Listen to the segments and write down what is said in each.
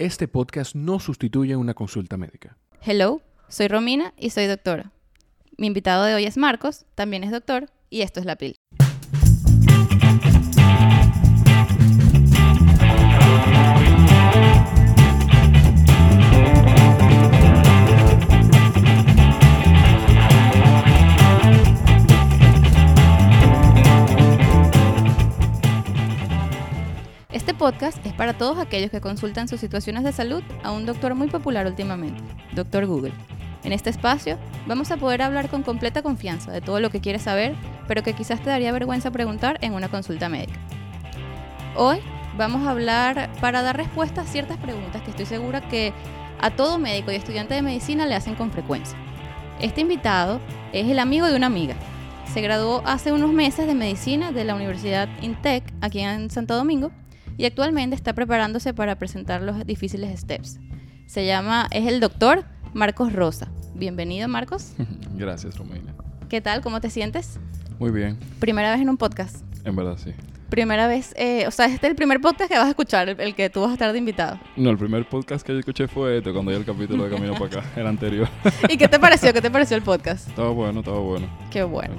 Este podcast no sustituye una consulta médica. Hello, soy Romina y soy doctora. Mi invitado de hoy es Marcos, también es doctor, y esto es La Pil. Podcast es para todos aquellos que consultan sus situaciones de salud a un doctor muy popular últimamente, Doctor Google. En este espacio vamos a poder hablar con completa confianza de todo lo que quieres saber, pero que quizás te daría vergüenza preguntar en una consulta médica. Hoy vamos a hablar para dar respuesta a ciertas preguntas que estoy segura que a todo médico y estudiante de medicina le hacen con frecuencia. Este invitado es el amigo de una amiga. Se graduó hace unos meses de medicina de la Universidad INTEC aquí en Santo Domingo y actualmente está preparándose para presentar los difíciles steps. Se llama, es el doctor Marcos Rosa. Bienvenido, Marcos. Gracias, Romina. ¿Qué tal? ¿Cómo te sientes? Muy bien, Primera vez en un podcast. en verdad sí. Primera vez, eh, o sea, este es el primer podcast que vas a escuchar, el, el que tú vas a estar de invitado. No, el primer podcast que yo escuché fue este, cuando ya el capítulo de Camino para acá, el anterior. ¿Y qué te pareció? ¿Qué te pareció el podcast? estaba bueno, estaba bueno. Qué bueno.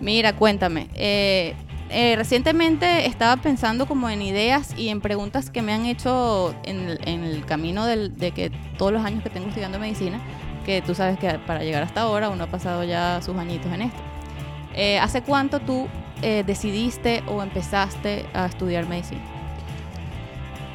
Mira, cuéntame. eh, eh, recientemente estaba pensando como en ideas y en preguntas que me han hecho en el, en el camino del- de que todos los años que tengo estudiando medicina, que tú sabes que para llegar hasta ahora uno ha pasado ya sus añitos en esto. Eh, ¿Hace cuánto tú eh, decidiste o empezaste a estudiar medicina?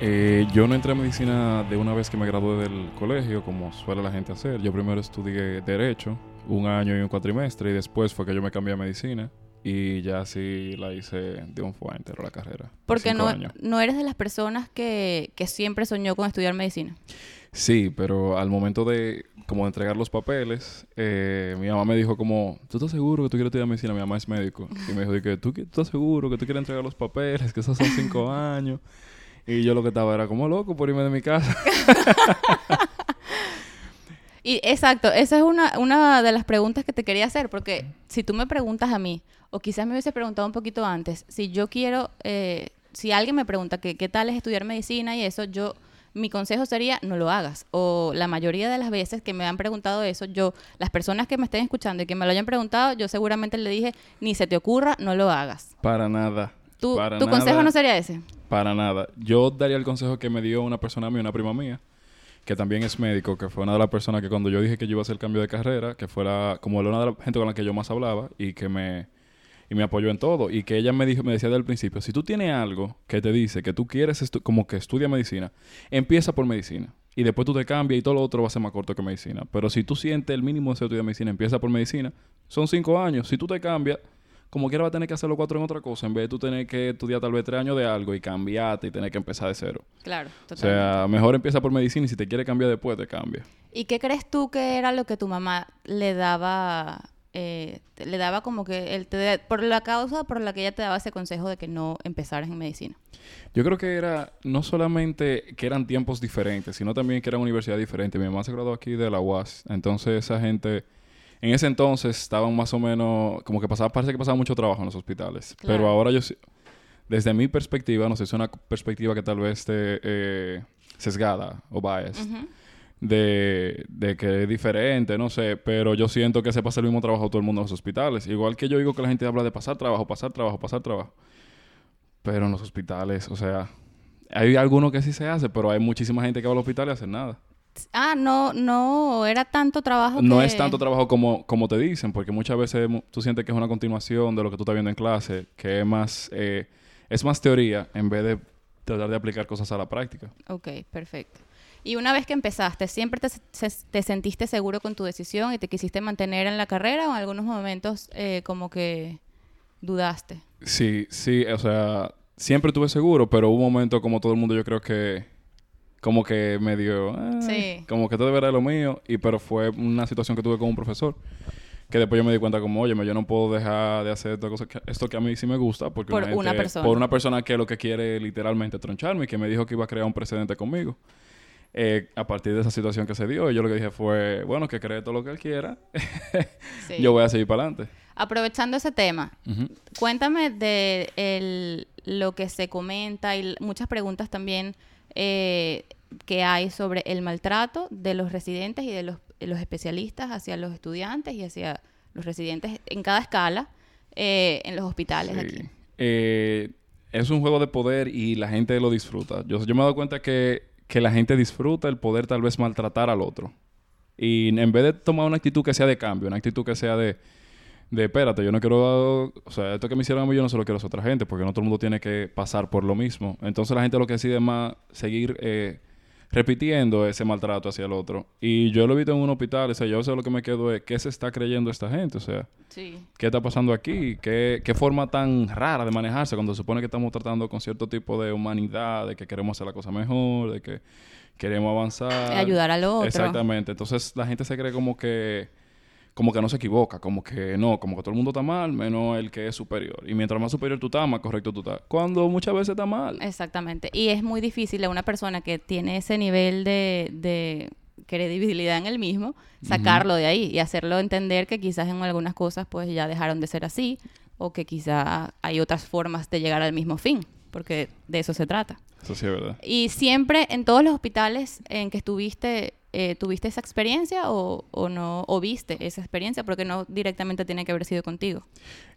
Eh, yo no entré a medicina de una vez que me gradué del colegio, como suele la gente hacer. Yo primero estudié Derecho, un año y un cuatrimestre, y después fue que yo me cambié a medicina. Y ya así la hice de un fue entero la carrera. Porque no, años. no eres de las personas que, que siempre soñó con estudiar medicina. Sí, pero al momento de como de entregar los papeles, eh, mi mamá me dijo como, ¿tú estás seguro que tú quieres estudiar medicina? Mi mamá es médico. Y me dijo, que, ¿tú, tú estás seguro que tú quieres entregar los papeles? Que esos son cinco años. Y yo lo que estaba era como loco por irme de mi casa. Y exacto, esa es una, una de las preguntas que te quería hacer, porque si tú me preguntas a mí, o quizás me hubiese preguntado un poquito antes, si yo quiero, eh, si alguien me pregunta que, qué tal es estudiar medicina y eso, yo, mi consejo sería no lo hagas. O la mayoría de las veces que me han preguntado eso, yo, las personas que me estén escuchando y que me lo hayan preguntado, yo seguramente le dije, ni se te ocurra, no lo hagas. Para nada. ¿Tu, Para tu consejo no sería ese? Para nada. Yo daría el consejo que me dio una persona mía, una prima mía, que también es médico, que fue una de las personas que cuando yo dije que yo iba a hacer el cambio de carrera, que fuera como una de las gente con la que yo más hablaba y que me y me apoyó en todo y que ella me dijo me decía desde el principio, si tú tienes algo que te dice que tú quieres como que estudia medicina, empieza por medicina y después tú te cambias y todo lo otro va a ser más corto que medicina. Pero si tú sientes el mínimo deseo de estudiar medicina, empieza por medicina. Son cinco años. Si tú te cambias, como quiera va a tener que hacerlo cuatro en otra cosa, en vez de tú tener que estudiar tal vez tres años de algo y cambiarte y tener que empezar de cero. Claro, O totalmente. sea, mejor empieza por medicina y si te quiere cambiar después, te cambia. ¿Y qué crees tú que era lo que tu mamá le daba, eh, le daba como que, el te- por la causa por la que ella te daba ese consejo de que no empezaras en medicina? Yo creo que era no solamente que eran tiempos diferentes, sino también que eran universidades diferentes. Mi mamá se graduó aquí de la UAS, entonces esa gente, en ese entonces estaban más o menos, como que pasaba, parece que pasaba mucho trabajo en los hospitales. Claro. Pero ahora yo, desde mi perspectiva, no sé, es una perspectiva que tal vez esté eh, sesgada o biased. De, de que es diferente, no sé, pero yo siento que se pasa el mismo trabajo todo el mundo en los hospitales. Igual que yo digo que la gente habla de pasar trabajo, pasar trabajo, pasar trabajo. Pero en los hospitales, o sea, hay algunos que sí se hace, pero hay muchísima gente que va al hospital y hace nada. Ah, no, no, era tanto trabajo No que- es tanto trabajo como, como te dicen, porque muchas veces tú sientes que es una continuación de lo que tú estás viendo en clase, que es más, eh, es más teoría en vez de tratar de aplicar cosas a la práctica. Ok, perfecto. Y una vez que empezaste, ¿siempre te, te sentiste seguro con tu decisión y te quisiste mantener en la carrera o en algunos momentos eh, como que dudaste? Sí, sí, o sea, siempre estuve seguro, pero hubo un momento como todo el mundo yo creo que como que medio "Ay", Sí. como que todo de lo mío y pero fue una situación que tuve con un profesor que después yo me di cuenta como, oye, yo no puedo dejar de hacer esta cosa que- esto que a mí sí me gusta porque Por una gente- persona. por una persona que lo que quiere literalmente troncharme y que me dijo que iba a crear un precedente conmigo. Eh, a partir de esa situación que se dio, yo lo que dije fue, bueno, que cree todo lo que él quiera, Sí. yo voy a seguir para adelante. Aprovechando ese tema, cuéntame de el- lo que se comenta y muchas preguntas también eh, que hay sobre el maltrato de los residentes y de los, los especialistas hacia los estudiantes y hacia los residentes en cada escala eh, en los hospitales Sí. aquí. Eh, es un juego de poder y la gente lo disfruta. Yo, yo me he dado cuenta que, que la gente disfruta el poder tal vez maltratar al otro. Y en vez de tomar una actitud que sea de cambio, una actitud que sea de, de espérate, yo no quiero, o sea, esto que me hicieron a mí yo no se lo quiero a otra gente, porque no todo el mundo tiene que pasar por lo mismo. Entonces la gente lo que decide es más seguir eh, repitiendo ese maltrato hacia el otro. Y yo lo he visto en un hospital, o sea, yo veces lo que me quedo es, ¿qué se está creyendo esta gente? O sea, Sí. ¿Qué está pasando aquí? ¿Qué, ¿Qué forma tan rara de manejarse cuando se supone que estamos tratando con cierto tipo de humanidad, de que queremos hacer la cosa mejor, de que queremos avanzar? Ayudar al otro. Exactamente. Entonces la gente se cree como que como que no se equivoca, como que no, como que todo el mundo está mal, menos el que es superior. Y mientras más superior tú estás, más correcto tú estás. Cuando muchas veces está mal. Exactamente. Y es muy difícil a una persona que tiene ese nivel de, de credibilidad en el mismo, sacarlo de ahí y hacerlo entender que quizás en algunas cosas pues ya dejaron de ser así o que quizás hay otras formas de llegar al mismo fin, porque de eso se trata. Eso sí es verdad. Y siempre en todos los hospitales en que estuviste, eh, ¿tuviste esa experiencia o, no, o viste esa experiencia? Porque no directamente tiene que haber sido contigo.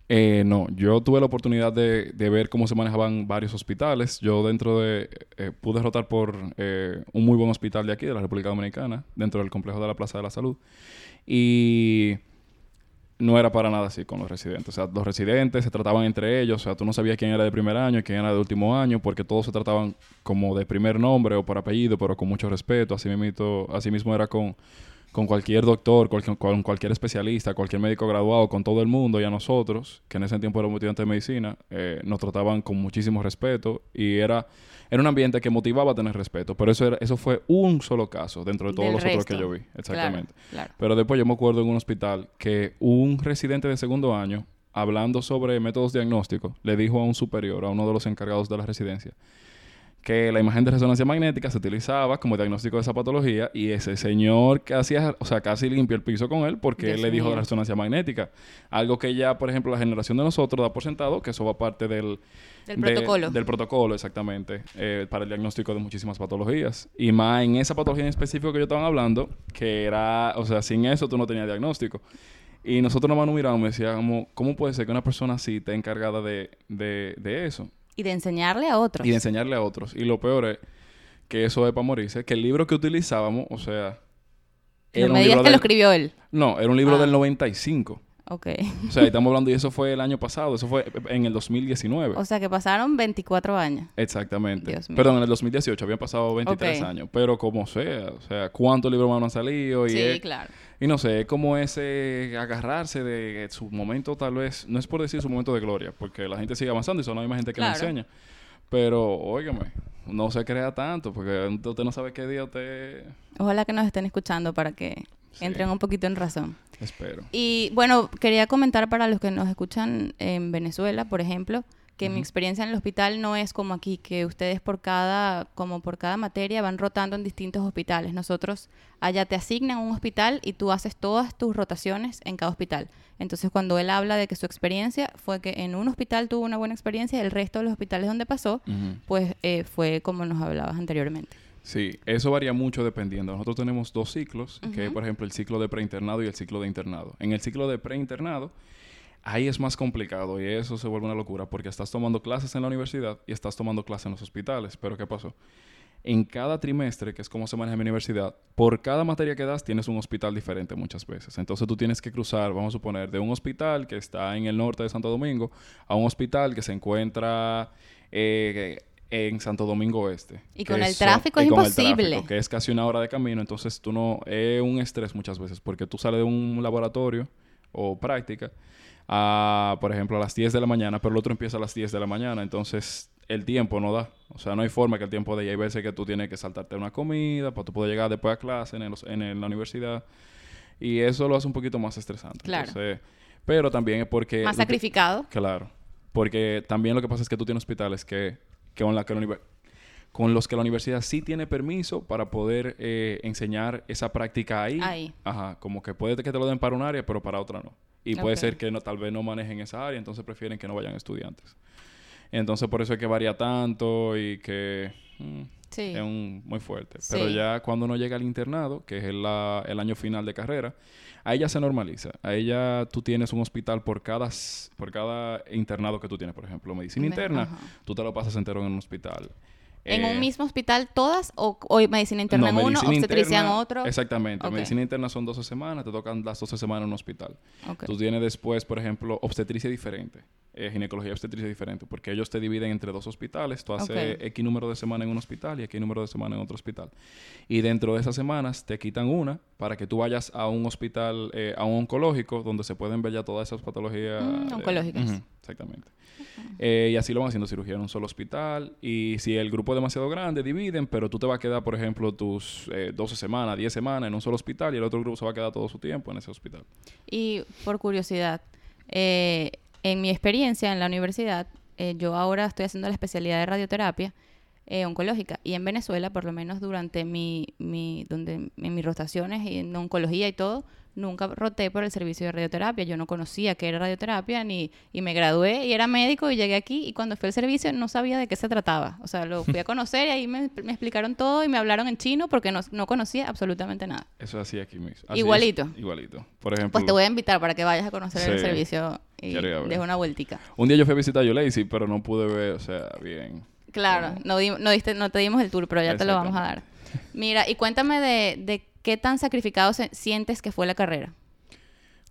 Eh, no, yo tuve la oportunidad de, de ver cómo se manejaban varios hospitales. Yo dentro de... eh, pude rotar por eh, un muy buen hospital de aquí, de la República Dominicana, dentro del complejo de la Plaza de la Salud. Y no era para nada así con los residentes. O sea, los residentes se trataban entre ellos. O sea, tú no sabías quién era de primer año y quién era de último año, porque todos se trataban como de primer nombre o por apellido, pero con mucho respeto. Así mismo, así mismo era con, con cualquier doctor, cualquier, con cualquier especialista, cualquier médico graduado, con todo el mundo y a nosotros, que en ese tiempo éramos estudiantes de medicina, eh, nos trataban con muchísimo respeto y era, era un ambiente que motivaba a tener respeto. Pero eso, era, eso fue un solo caso dentro de todos Del los otros que yo vi. Exactamente. Claro, claro. Pero después yo me acuerdo en un hospital que un residente de segundo año, hablando sobre métodos diagnósticos, le dijo a un superior, a uno de los encargados de la residencia, que la imagen de resonancia magnética se utilizaba como diagnóstico de esa patología y ese señor casi, o sea, casi limpió el piso con él porque Dios él le dijo de resonancia magnética. Algo que ya, por ejemplo, la generación de nosotros da por sentado que eso va parte del, Del de- protocolo. Del protocolo, exactamente, eh, para el diagnóstico de muchísimas patologías. Y más en esa patología en específico que yo estaban hablando, que era, o sea, sin eso tú no tenías diagnóstico. Y nosotros nomás nos mirábamos y decíamos, ¿cómo puede ser que una persona así esté encargada de, de, de eso? Y de enseñarle a otros. Y de enseñarle a otros. Y lo peor es que eso es para morirse, que el libro que utilizábamos, o sea... No un me digas libro que lo escribió él. No, era un libro Ah. del 95. Ok. O sea, estamos hablando, y eso fue el año pasado, eso fue en el 2019. O sea que pasaron 24 años. Exactamente. Dios mío. Perdón, en el 2018 habían pasado 23 Ok. años. Pero como sea, o sea, ¿cuántos libros más han salido? Y, Sí, es- claro. y no sé, es como ese agarrarse de su momento, tal vez, no es por decir su momento de gloria, porque la gente sigue avanzando y son la misma gente que Claro. le enseña. Pero, óigame, no se crea tanto, porque usted no sabe qué día usted... Ojalá que nos estén escuchando para que Sí. entren un poquito en razón. Espero. Y bueno, quería comentar para los que nos escuchan en Venezuela, por ejemplo, que mi experiencia en el hospital no es como aquí, que ustedes por cada, como por cada materia van rotando en distintos hospitales. Nosotros allá te asignan un hospital y tú haces todas tus rotaciones en cada hospital. Entonces cuando él habla de que su experiencia fue que en un hospital tuvo una buena experiencia, el resto de los hospitales donde pasó, pues eh, fue como nos hablabas anteriormente. Sí, eso varía mucho dependiendo. Nosotros tenemos dos ciclos, que es, por ejemplo, el ciclo de preinternado y el ciclo de internado. En el ciclo de preinternado, ahí es más complicado y eso se vuelve una locura porque estás tomando clases en la universidad y estás tomando clases en los hospitales. Pero ¿qué pasó? En cada trimestre, que es como se maneja en mi universidad, por cada materia que das tienes un hospital diferente muchas veces. Entonces tú tienes que cruzar, vamos a suponer, de un hospital que está en el norte de Santo Domingo a un hospital que se encuentra eh, en Santo Domingo Oeste. Y con el tráfico es imposible. tráfico, que es casi una hora de camino, entonces tú no... Es un estrés muchas veces porque tú sales de un laboratorio o práctica a, por ejemplo, a las 10 de la mañana, pero el otro empieza a las 10 de la mañana, entonces el tiempo no da. O sea, no hay forma que el tiempo de ahí. Hay veces que tú tienes que saltarte una comida para tú poder llegar después a clase en, el- en el- la universidad. Y eso lo hace un poquito más estresante. Claro. Entonces, pero también es porque... Más que- sacrificado. Claro. Porque también lo que pasa es que tú tienes hospitales que, que con, la, que la con los que la universidad sí tiene permiso para poder eh, enseñar esa práctica ahí. Ahí. Ajá. Como que puede que te lo den para un área, pero para otra no. Y puede ser que no, tal vez no manejen esa área, entonces prefieren que no vayan estudiantes. Entonces por eso es que varía tanto y que... mm, Sí. Es un, muy fuerte. Sí. Pero ya cuando uno llega al internado, que es el, la- el año final de carrera, ahí ya se normaliza. Ahí ya tú tienes un hospital por cada, por cada internado que tú tienes. Por ejemplo, medicina Me- interna, ajá. tú te lo pasas entero en un hospital. ¿En Eh, un mismo hospital todas o, o medicina interna no, en uno, obstetricia en otro? Exactamente. Medicina interna son 12 semanas, te tocan las 12 semanas en un hospital. Ok. Tú tienes después, por ejemplo, obstetricia diferente, eh, ginecología y obstetricia diferente, porque ellos te dividen entre dos hospitales. Tú haces Ok. X número de semanas en un hospital y X número de semanas en otro hospital. Y dentro de esas semanas te quitan una para que tú vayas a un hospital, eh, a un oncológico, donde se pueden ver ya todas esas patologías. Mm, eh, oncológicas. Exactamente. Eh, y así lo van haciendo cirugía en un solo hospital. Y si el grupo es demasiado grande, dividen, pero tú te vas a quedar, por ejemplo, tus eh, 12 semanas, 10 semanas en un solo hospital y el otro grupo se va a quedar todo su tiempo en ese hospital. Y por curiosidad, eh, en mi experiencia en la universidad, eh, yo ahora estoy haciendo la especialidad de radioterapia eh, oncológica y en Venezuela, por lo menos durante mi, mi, donde, en mis rotaciones y en oncología y todo, nunca roté por el servicio de radioterapia. Yo no conocía qué era radioterapia ni, y me gradué y era médico y llegué aquí y cuando fui al servicio no sabía de qué se trataba. O sea, lo fui a conocer y ahí me, me explicaron todo y me hablaron en chino porque no, no conocía absolutamente nada. Eso es así aquí mismo. Así Igualito. es, igualito. Por ejemplo, Pues te voy a invitar para que vayas a conocer el servicio y des una vueltica. un día yo fui a visitar a Yolacy, pero no pude ver, o sea, bien. Claro, no, di- no, diste, no te dimos el tour, pero ya te lo vamos a dar. Mira, y cuéntame de, de qué tan sacrificado se- sientes que fue la carrera.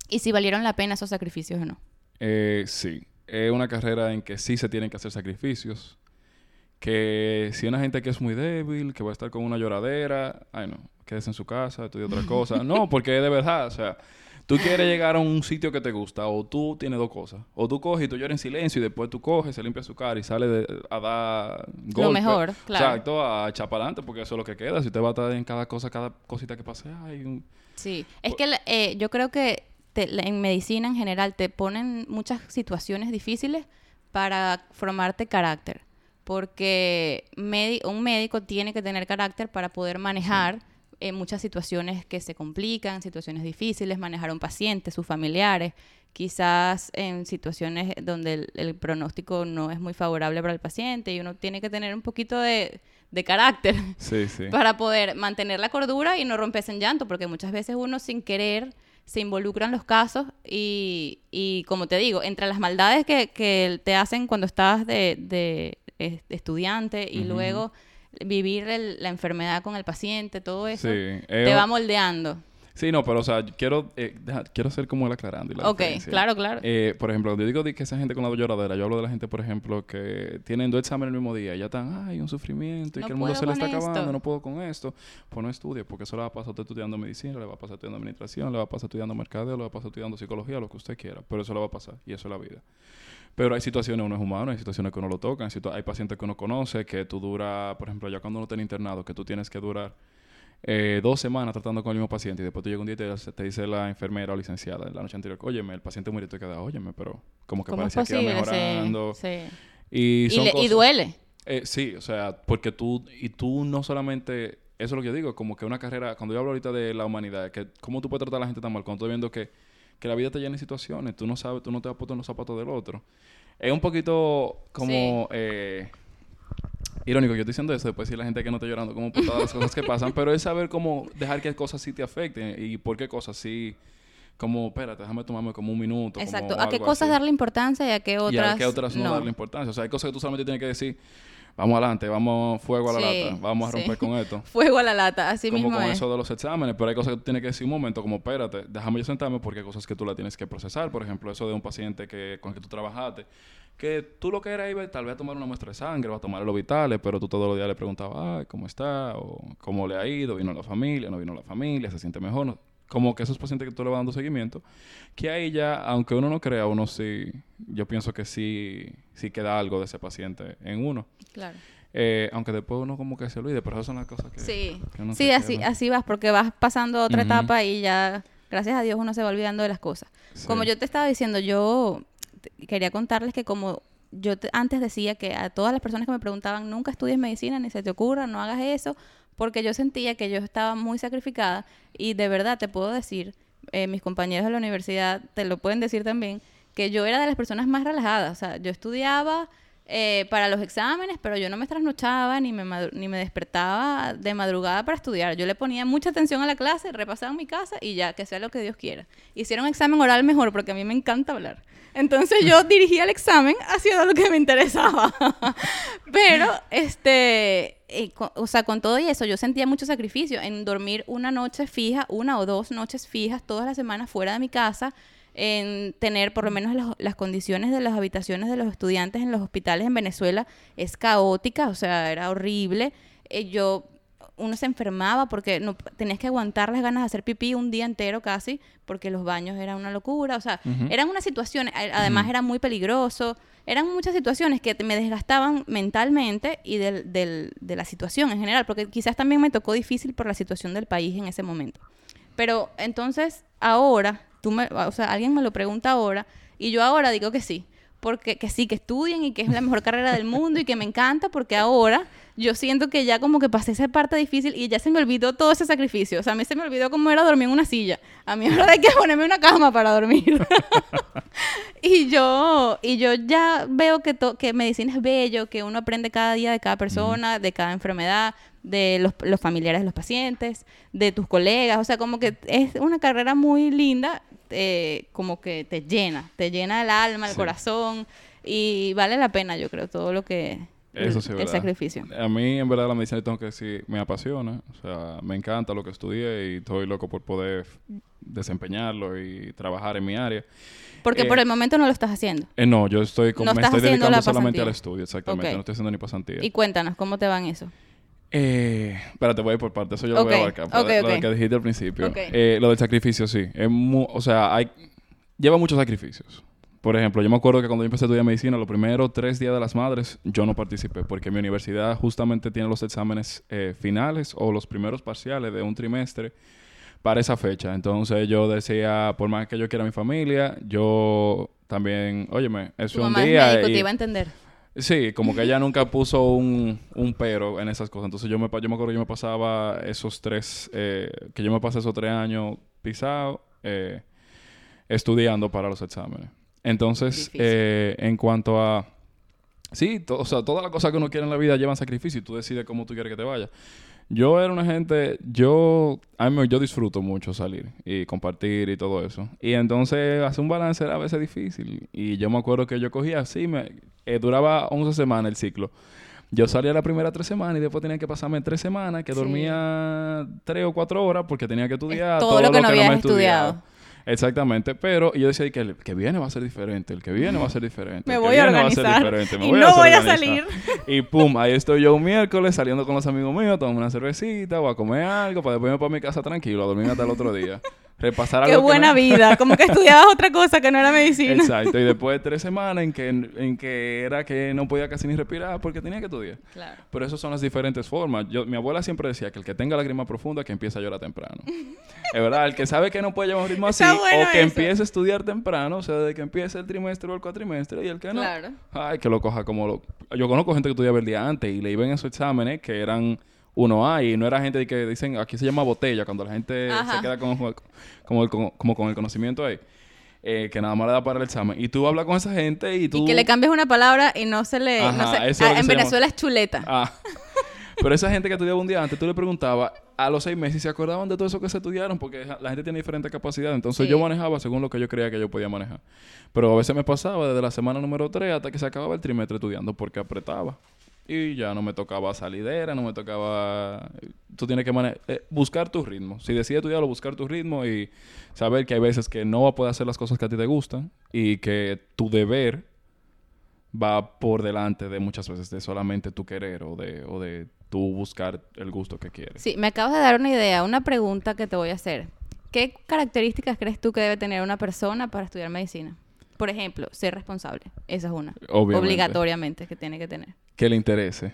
Y si valieron la pena esos sacrificios o no. Eh, sí, es una carrera en que sí se tienen que hacer sacrificios. Que si una gente que es muy débil, que va a estar con una lloradera, ay no, quédese en su casa, estudie otra cosa. No, porque de verdad, o sea, tú quieres llegar a un sitio que te gusta, o tú tienes dos cosas. O tú coges y tú lloras en silencio y después tú coges, se limpia su cara y sale de- a dar golpe. mejor, claro. Exacto, a echar para adelante, porque eso es lo que queda. Si usted va a estar en cada cosa, cada cosita que pase, ay, un- Sí, es que la- eh, yo creo que te- en medicina en general te ponen muchas situaciones difíciles para formarte carácter, porque un médico tiene que tener carácter para poder manejar eh, muchas situaciones que se complican, situaciones difíciles, manejar a un paciente, sus familiares, quizás en situaciones donde el, el pronóstico no es muy favorable para el paciente y uno tiene que tener un poquito de, de carácter Sí, sí. para poder mantener la cordura y no romperse en llanto, porque muchas veces uno sin querer se involucra en los casos y, y como te digo, entre las maldades que, que te hacen cuando estás de, de, de estudiante y luego vivir el- la enfermedad con el paciente, todo eso, Sí, te eh, va moldeando. Sí, no, pero o sea, quiero, eh, deja- quiero ser como el aclarando. Y la Ok, diferencia. claro, claro. Eh, por ejemplo, cuando yo digo que esa gente con la lloradera, yo hablo de la gente, por ejemplo, que tienen dos exámenes el mismo día y ya están, ay, un sufrimiento y No que el mundo se le está acabando, no puedo con esto. Pues no estudie, porque eso le va a pasar a usted estudiando medicina, le va a pasar estudiando administración, le va a pasar estudiando mercadeo, le va a pasar estudiando psicología, lo que usted quiera, pero eso le va a pasar y eso es la vida. Pero hay situaciones, uno es humano, hay situaciones que uno lo toca, hay, pacientes que uno conoce, que tú dura, por ejemplo, ya cuando uno está internado, que tú tienes que durar eh, dos semanas tratando con el mismo paciente y después tú llegas un día y te, te dice la enfermera o licenciada la noche anterior, óyeme, el paciente murió y te queda, óyeme, pero como que ¿Cómo es parecía que iba? Sí, mejorando. sí. Y, Y, son y duele. eh, sí, o sea, porque tú, y tú no solamente, eso es lo que yo digo, como que una carrera, cuando yo hablo ahorita de la humanidad, que cómo tú puedes tratar a la gente tan mal, cuando estoy viendo que, que la vida te llena de situaciones, tú no sabes, tú no te has puesto en los zapatos del otro. Es un poquito como eh, irónico yo estoy diciendo eso, después decir la gente que no está llorando como por todas las cosas que pasan, pero es saber cómo dejar que cosas sí te afecten y por qué cosas sí, como, espérate, déjame tomarme como un minuto. Exacto. como ¿A qué cosas así. darle importancia y a qué otras, Y a qué otras no, darle importancia. O sea, hay cosas que tú solamente tienes que decir, vamos adelante, vamos fuego a la Sí, lata, vamos a sí. romper con esto. Fuego a la lata, así como mismo con es. eso de los exámenes, pero hay cosas que tú tienes que decir un momento, como espérate, déjame yo sentarme porque hay cosas que tú la tienes que procesar. Por ejemplo, eso de un paciente que, con el que tú trabajaste, que tú lo que era iba tal vez a tomar una muestra de sangre, va a tomar los vitales, pero tú todos los días le preguntabas, ay, ¿cómo está? O ¿cómo le ha ido? ¿Vino la familia? ¿No vino la familia? ¿Se siente mejor? No- Como que esos pacientes que tú le vas dando seguimiento, que ahí ya, aunque uno no crea, uno sí, yo pienso que sí, sí queda algo de ese paciente en uno. Claro. Eh, aunque después uno como que se olvide, pero esas son las cosas que... Sí, que uno sí así, queda. así vas, porque vas pasando otra etapa y ya, gracias a Dios, uno se va olvidando de las cosas. Sí. Como yo te estaba diciendo, yo quería contarles que como yo te- antes decía que a todas las personas que me preguntaban, nunca estudies medicina, ni se te ocurra, no hagas eso, porque yo sentía que yo estaba muy sacrificada y de verdad te puedo decir, eh, mis compañeros de la universidad te lo pueden decir también, que yo era de las personas más relajadas, o sea, yo estudiaba eh, para los exámenes, pero yo no me trasnochaba ni me, ni me despertaba de madrugada para estudiar. Yo le ponía mucha atención a la clase, repasaba en mi casa y ya, que sea lo que Dios quiera. Hicieron un examen oral mejor porque a mí me encanta hablar. Entonces yo dirigía el examen haciendo lo que me interesaba. pero, este, eh, o sea, con todo y eso, yo sentía mucho sacrificio en dormir una noche fija, una o dos noches fijas todas las semanas fuera de mi casa en tener por lo menos las, condiciones de las habitaciones de los estudiantes en los hospitales en Venezuela es caótica, o sea, era horrible. Eh, yo uno se enfermaba porque no tenías que aguantar las ganas de hacer pipí un día entero casi porque los baños eran una locura, o sea, eran unas situaciones, además era muy peligroso, eran muchas situaciones que me desgastaban mentalmente y del, del, de la situación en general, porque quizás también me tocó difícil por la situación del país en ese momento. Pero entonces ahora o sea, alguien me lo pregunta ahora y yo ahora digo que sí, porque que sí, que estudien y que es la mejor carrera del mundo y que me encanta porque ahora yo siento que ya como que pasé esa parte difícil y ya se me olvidó todo ese sacrificio. O sea, a mí se me olvidó cómo era dormir en una silla. A mí ahora hay que ponerme una cama para dormir. y yo y yo ya veo que, que medicina es bello, que uno aprende cada día de cada persona, de cada enfermedad, de los, los familiares de los pacientes, de tus colegas. O sea, como que es una carrera muy linda eh, como que te llena, te llena el alma, el corazón y vale la pena, yo creo, todo lo que... Eso sí, el, sacrificio. A mí, en verdad, la medicina tengo que decir, me apasiona. O sea, me encanta lo que estudié y estoy loco por poder desempeñarlo y trabajar en mi área. Porque por eh, el momento no lo estás haciendo. Eh, no, yo estoy, me estoy dedicando solamente al estudio, exactamente. No estoy haciendo ni pasantía. Y cuéntanos, ¿cómo te van eso? Eh, espérate, voy por parte, eso yo lo voy a abarcar. Lo que dijiste al principio. Eh, lo del sacrificio, sí. Es o sea, hay, lleva muchos sacrificios. Por ejemplo, yo me acuerdo que cuando yo empecé a estudiar medicina, los primeros tres días de las madres, yo no participé porque mi universidad justamente tiene los exámenes eh, finales o los primeros parciales de un trimestre para esa fecha. Entonces yo decía, por más que yo quiera a mi familia, yo también, óyeme, es un día. médico, te iba a entender. Sí, como que ella nunca puso un, un, pero en esas cosas. Entonces yo me, yo me acuerdo que yo me pasaba esos tres, eh, que yo me pasé esos tres años pisado, eh, estudiando para los exámenes. Entonces, eh, en cuanto a... Sí, o sea, todas las cosas que uno quiere en la vida llevan sacrificio y tú decides cómo tú quieres que te vaya. Yo era una gente, yo, a mí, yo disfruto mucho salir y compartir y todo eso. Y entonces hacer un balance era a veces difícil. Y yo me acuerdo que yo cogía así, me eh, duraba 11 semanas el ciclo. Yo salía la primera tres semanas y después tenía que pasarme tres semanas que dormía tres o cuatro horas porque tenía que estudiar todo, lo que, no había estudiado. Exactamente, pero yo decía que el que viene va a ser diferente, el que viene va a ser diferente. Me voy a organizar. y no voy a salir. Y pum, ahí estoy yo un miércoles saliendo con los amigos míos, tomando una cervecita, voy a comer algo, para después irme para mi casa tranquilo, a dormir hasta el otro día repasar Qué buena vida, como que estudiabas otra cosa que no era medicina. Exacto, y después de tres semanas en que, en que era que no podía casi ni respirar porque tenía que estudiar. Claro. Pero esas son las diferentes formas. Yo, mi abuela siempre decía que el que tenga lágrima profunda que empiece a llorar temprano. es verdad, el que sabe que no puede llevar un ritmo así o que empiece a estudiar temprano, o sea, desde que empiece el trimestre o el cuatrimestre y el que no, claro. ay, que lo coja como lo... Yo conozco gente que estudiaba el día antes y le iban esos exámenes que eran uno hay. Y no era gente que dicen, aquí se llama botella, cuando la gente se queda con, como, como, con el conocimiento ahí. Eh, que nada más le da para el examen. Y tú hablas con esa gente y tú... Y que le cambias una palabra y no se le... Ah, en Venezuela es chuleta. Ah. Pero esa gente que estudiaba un día antes, tú le preguntabas a los seis meses si se acordaban de todo eso que se estudiaron, porque la gente tiene diferentes capacidades. Entonces yo manejaba según lo que yo creía que yo podía manejar. Pero a veces me pasaba desde la semana número 3 hasta que se acababa el trimestre estudiando porque apretaba. Y ya no me tocaba salidera, no me tocaba... Tú tienes que eh, buscar tu ritmo. Si decides estudiarlo, buscar tu ritmo y saber que hay veces que no vas a poder hacer las cosas que a ti te gustan y que tu deber va por delante de muchas veces de solamente tu querer o de, o de tú buscar el gusto que quieres. Sí, me acabas de dar una idea, una pregunta que te voy a hacer. ¿Qué características crees tú que debe tener una persona para estudiar medicina? Por ejemplo, ser responsable. Esa es una. Obligatoriamente que tiene que tener. Que le interese.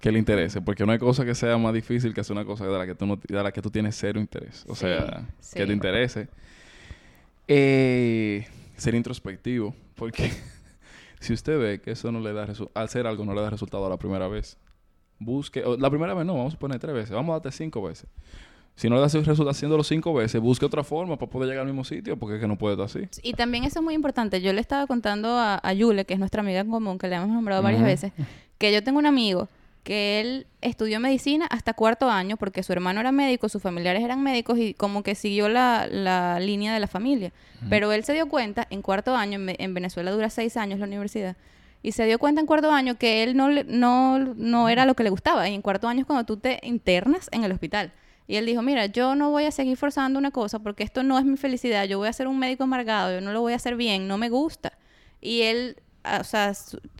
Que le interese. Porque no hay cosa que sea más difícil que hacer una cosa de la que tú, no, de la que tú tienes cero interés. O sea, que te interese. Eh, ser introspectivo. Porque si usted ve que eso no le da al hacer algo no le da resultado a la primera vez, busque. la primera vez no, vamos a poner tres veces. Vamos a darte cinco veces Si no le da resulta haciéndolo cinco veces, busque otra forma para poder llegar al mismo sitio, porque es que no puede estar así. Y también eso es muy importante. Yo le estaba contando a, a Yule, que es nuestra amiga en común, que le hemos nombrado varias veces, que yo tengo un amigo que él estudió medicina hasta cuarto año porque su hermano era médico, sus familiares eran médicos y como que siguió la, la línea de la familia. Pero él se dio cuenta en cuarto año, en, Ve- en Venezuela dura seis años la universidad, y se dio cuenta en cuarto año que él no, no, no era lo que le gustaba. Y en cuarto año es cuando tú te internas en el hospital. Y él dijo, mira, yo no voy a seguir forzando una cosa porque esto no es mi felicidad. Yo voy a ser un médico amargado, yo no lo voy a hacer bien, no me gusta. Y él, ah, o sea,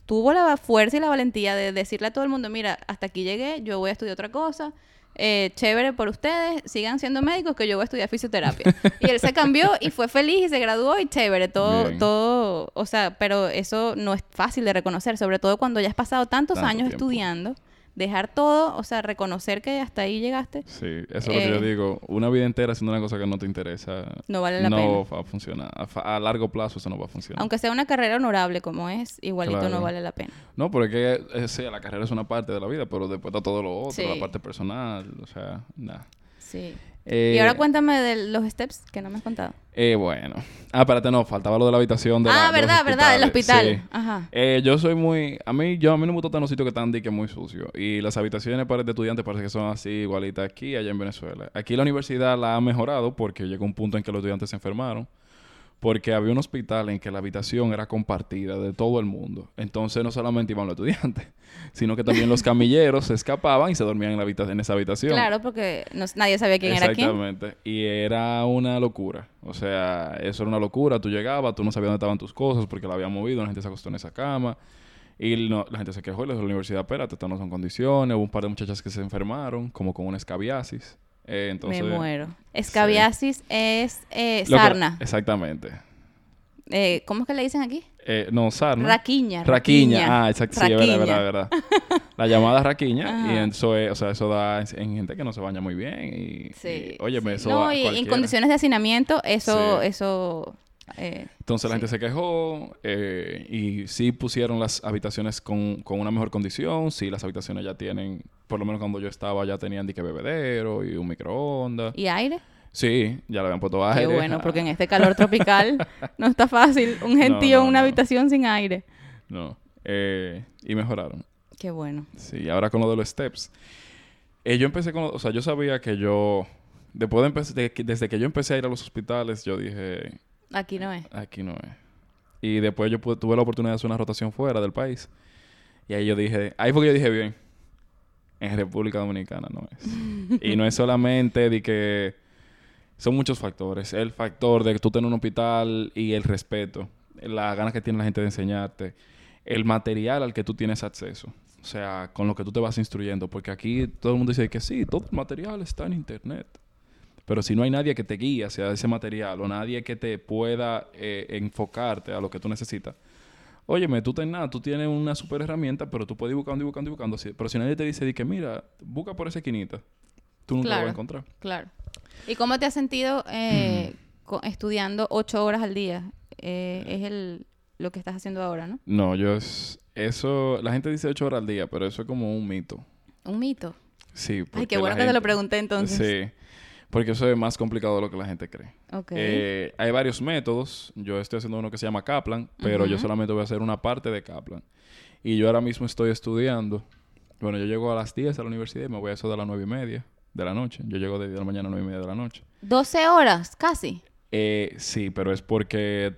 tuvo la fuerza y la valentía de decirle a todo el mundo, mira, hasta aquí llegué, yo voy a estudiar otra cosa. eh, chévere por ustedes, sigan siendo médicos que yo voy a estudiar fisioterapia. y él se cambió y fue feliz y se graduó y chévere, todo, Bien. todo, o sea, pero eso no es fácil de reconocer, sobre todo cuando ya has pasado tantos Tanto años tiempo. estudiando, dejar todo, o sea, reconocer que hasta ahí llegaste, Sí, eso es lo que yo Eh. digo. Una vida entera haciendo una cosa que no te interesa, no vale la no pena. va a funcionar. A, a largo plazo eso no va a funcionar. Aunque sea una carrera honorable como es, igualito no vale la pena. No, porque eh, sí, la carrera es una parte de la vida, pero después está todo lo otro, Sí. la parte personal, o sea, nada. Sí. Eh, y ahora cuéntame de los steps que no me has contado. eh, bueno. Ah, espérate, no, faltaba lo de la habitación de la- ah, de verdad, verdad, del hospital. Sí. Ajá. Eh, yo soy muy... A mí, yo, a mí no me gusta estar en los sitios que están dique muy sucios. Y las habitaciones para de estudiantes parece que son así, igualitas aquí allá en Venezuela. Aquí la universidad la ha mejorado porque llegó un punto en que los estudiantes se enfermaron. Porque había un hospital en que la habitación era compartida de todo el mundo. Entonces no solamente iban los estudiantes, sino que también los camilleros se escapaban y se dormían en, la en esa habitación. Claro, porque no- nadie sabía quién era quién. Exactamente. Y era una locura. O sea, eso era una locura. Tú llegabas, tú no sabías dónde estaban tus cosas porque la habían movido, la gente se acostó en esa cama. Y no- la gente se quejó y le dijo a la universidad, espérate, estas no son condiciones. Hubo un par de muchachas que se enfermaron, como con una escabiasis. Eh, entonces, me muero. Escabiasis es eh, que- sarna. exactamente. Eh, ¿Cómo es que le dicen aquí? Eh, no, sarna. Raquiña. Raquiña. Ah, exacto. Sí, es verdad, verdad, verdad. La llamada raquiña. Ajá. y eso es, o sea, eso da en, en gente que no se baña muy bien. Y, Sí. y, óyeme, sí. eso No, da y en condiciones de hacinamiento, eso, Sí. eso. Eh, Entonces la Sí. gente se quejó eh, y sí pusieron las habitaciones con, con una mejor condición. Sí, las habitaciones ya tienen, por lo menos cuando yo estaba, ya tenían dique bebedero y un microondas. ¿Y aire? Sí, ya le habían puesto Qué aire. bueno, porque en este calor tropical no está fácil. Un gentío no, en una no. habitación sin aire. No. eh, y mejoraron. Qué bueno. Sí, ahora con lo de los steps. Yo empecé con... O sea, yo sabía que yo... Después de de que- desde que yo empecé a ir a los hospitales, yo dije, Aquí no es. aquí no es. Y después yo tuve la oportunidad de hacer una rotación fuera del país. Y ahí yo dije, ahí fue que yo dije bien. En República Dominicana no es. y no es solamente de que son muchos factores. El factor de que tú tenés un hospital y el respeto, las ganas que tiene la gente de enseñarte, el material al que tú tienes acceso. O sea, con lo que tú te vas instruyendo. Porque aquí todo el mundo dice que sí, todo el material está en internet. Pero si no hay nadie que te guíe hacia ese material o nadie que te pueda eh, enfocarte a lo que tú necesitas, óyeme, tú tenés nada, tú tienes una super herramienta, pero tú puedes ir buscando y buscando y buscando. Pero si nadie te dice di que, mira, busca por esa esquinita, tú nunca lo vas Claro. a encontrar. Claro. ¿Y cómo te has sentido eh, Mm. estudiando ocho horas al día? Eh, es el, lo que estás haciendo ahora, ¿no? No, yo es... Eso... La gente dice ocho horas al día, pero eso es como un mito. Un mito. Sí. Ay, qué bueno que te lo pregunté entonces. Sí. Porque eso es más complicado de lo que la gente cree. Ok. Eh, hay varios métodos. Yo estoy haciendo uno que se llama Kaplan, pero yo solamente voy a hacer una parte de Kaplan. Y yo ahora mismo estoy estudiando. Bueno, yo llego a las 10 a la universidad y me voy a eso de las 9 y media de la noche. Yo llego de, de la mañana a 9 y media de la noche. 12 horas, casi. Eh, sí, pero es porque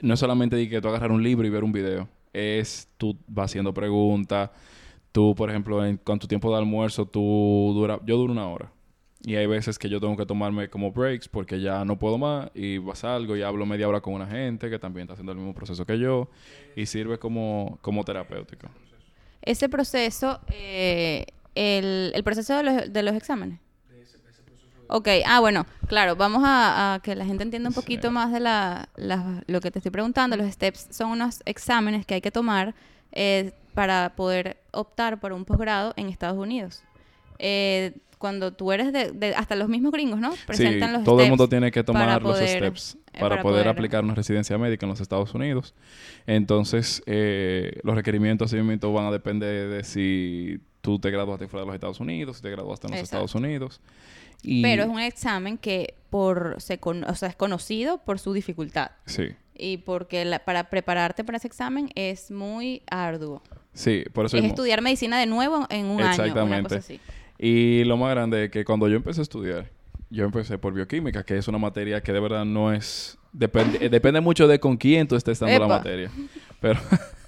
no es solamente de que tú agarrar un libro y ver un video. Es tú vas haciendo preguntas. Tú, por ejemplo, en, con tu tiempo de almuerzo, tú dura... Yo duro una hora. Y hay veces que yo tengo que tomarme como breaks porque ya no puedo más y salgo y hablo media hora con una gente que también está haciendo el mismo proceso que yo y sirve como, como terapéutico. Ese proceso, eh, el, el proceso de los, de los exámenes. Ok, ah, bueno, claro, vamos a, a que la gente entienda un Sí. poquito más de la, la- lo que te estoy preguntando. Los STEPS son unos exámenes que hay que tomar eh, para poder optar por un posgrado en Estados Unidos. Eh, cuando tú eres de, de- hasta los mismos gringos, ¿no? Presentan sí, los todo el mundo tiene que tomar los steps eh, para, para poder, poder- aplicar una residencia médica en los Estados Unidos. Entonces, eh, los requerimientos mismo van a depender de si tú te graduaste fuera de los Estados Unidos, si te graduaste en los Exacto. Estados Unidos. Y, Pero es un examen que por se con- o sea, es conocido por su dificultad. Sí, Y porque la- para prepararte para ese examen es muy arduo. sí, por eso es mismo. estudiar medicina de nuevo en un año, una Exactamente. Y lo más grande es que cuando yo empecé a estudiar, yo empecé por bioquímica, que es una materia que de verdad no es... Depende, eh, depende mucho de con quién tú estés dando la Epa. materia. Pero,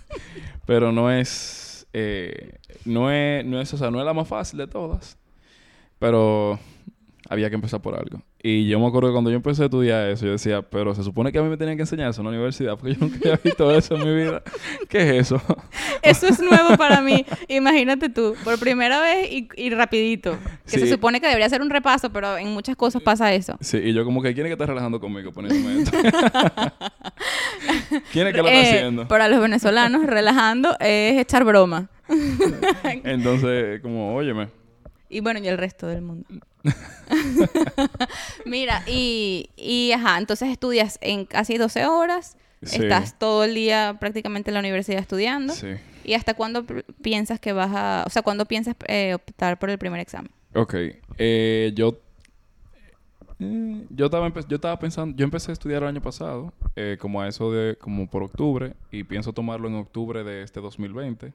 pero no es... eh, no es... No es, o sea, no es la más fácil de todas. Pero había que empezar por algo. Y yo me acuerdo que cuando yo empecé a estudiar eso, yo decía, pero se supone que a mí me tenían que enseñar eso en la universidad, porque yo nunca había visto eso en mi vida. ¿Qué es eso? Eso es nuevo para mí. Imagínate tú, por primera vez y, y rapidito. Que se supone que debería ser un repaso, pero en muchas cosas pasa eso. Sí, y yo como que, ¿quién es que está relajando conmigo poniéndome esto? ¿Quién es que lo está Eh, haciendo? para los venezolanos, relajando es echar broma. Entonces, como, óyeme. Y bueno, y el resto del mundo. Mira, y, y ajá, entonces estudias en casi 12 horas, Sí. estás todo el día prácticamente en la universidad estudiando. Sí. ¿Y hasta cuándo piensas que vas a, o sea, cuándo piensas eh, optar por el primer examen? Ok. Eh, yo... eh, yo estaba, yo estaba pensando... Yo empecé a estudiar el año pasado, eh, como a eso de... Como por octubre, y pienso tomarlo en octubre de este 2020.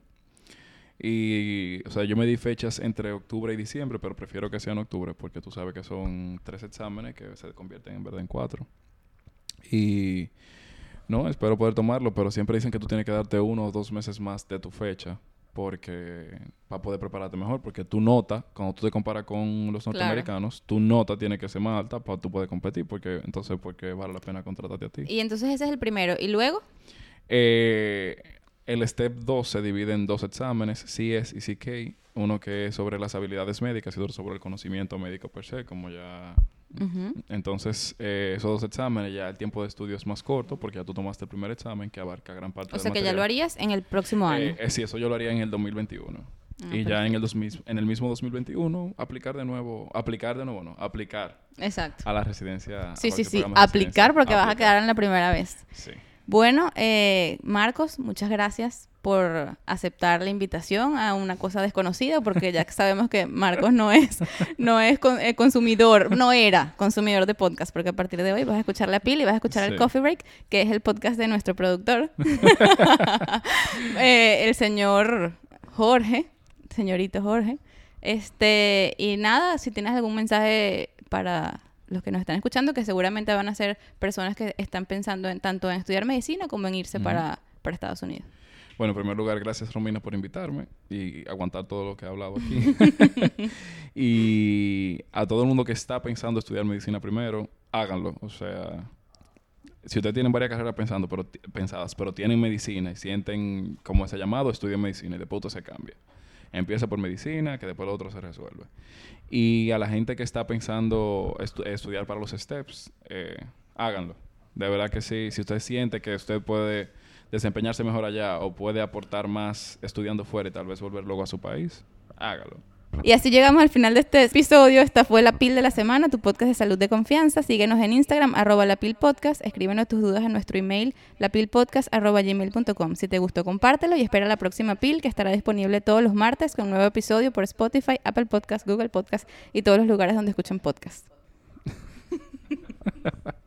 Y, o sea, yo me di fechas entre octubre y diciembre, pero prefiero que sea en octubre porque tú sabes que son tres exámenes que se convierten en verdad en cuatro. Y no, espero poder tomarlo, pero siempre dicen que tú tienes que darte uno o dos meses más de tu fecha porque para poder prepararte mejor, porque tu nota, cuando tú te comparas con los Claro. norteamericanos, tu nota tiene que ser más alta para tú poder competir, porque entonces porque vale la pena contratarte a ti. Y entonces ese es el primero. ¿Y luego? Eh, el Step 2 se divide en dos exámenes, CS y CK. Uno que es sobre las habilidades médicas y otro sobre el conocimiento médico per se, como ya... Entonces, eh, esos dos exámenes ya el tiempo de estudio es más corto porque ya tú tomaste el primer examen que abarca gran parte O del sea que ya lo harías en el próximo año. Eh, eh, sí, eso yo lo haría en el 2021. Ah, y ya en el, 2000 en el mismo 2021 aplicar de nuevo, aplicar de nuevo, no, aplicar Exacto. a la residencia. Sí, sí, sí. Aplicar residencia. porque vas a quedar en la primera vez. Sí. Bueno, eh, Marcos, muchas gracias por aceptar la invitación a una cosa desconocida, porque ya sabemos que Marcos no es, no es con- eh, consumidor, no era consumidor de podcast, porque a partir de hoy vas a escuchar La Pila y vas a escuchar el. Coffee Break, que es el podcast de nuestro productor, Eh, el señor Jorge, señorito Jorge. Este, y nada, si tienes algún mensaje para los que nos están escuchando, que seguramente van a ser personas que están pensando en tanto en estudiar medicina como en irse para, para Estados Unidos. Bueno, en primer lugar, gracias Romina por invitarme y aguantar todo lo que he hablado aquí. y a todo el mundo que está pensando estudiar medicina primero, háganlo. O sea, si ustedes tienen varias carreras pensando, pero, pensadas, pero tienen medicina y sienten como ese llamado, estudien medicina y después todo se cambia. Empieza por medicina, que después lo otro se resuelve. Y a la gente que está pensando estu- estudiar para los STEPS, eh, háganlo. De verdad que sí. Si usted siente que usted puede desempeñarse mejor allá o puede aportar más estudiando fuera y tal vez volver luego a su país, hágalo. Y así llegamos al final de este episodio. Esta fue La Pil de la Semana, tu podcast de salud de confianza. Síguenos en Instagram, arroba La Pil Podcast. Escríbenos tus dudas en nuestro email, lapilpodcast, arroba gmail.com. Si te gustó, compártelo y espera la próxima Pil, que estará disponible todos los martes con un nuevo episodio por Spotify, Apple Podcast, Google Podcast y todos los lugares donde escuchan podcast.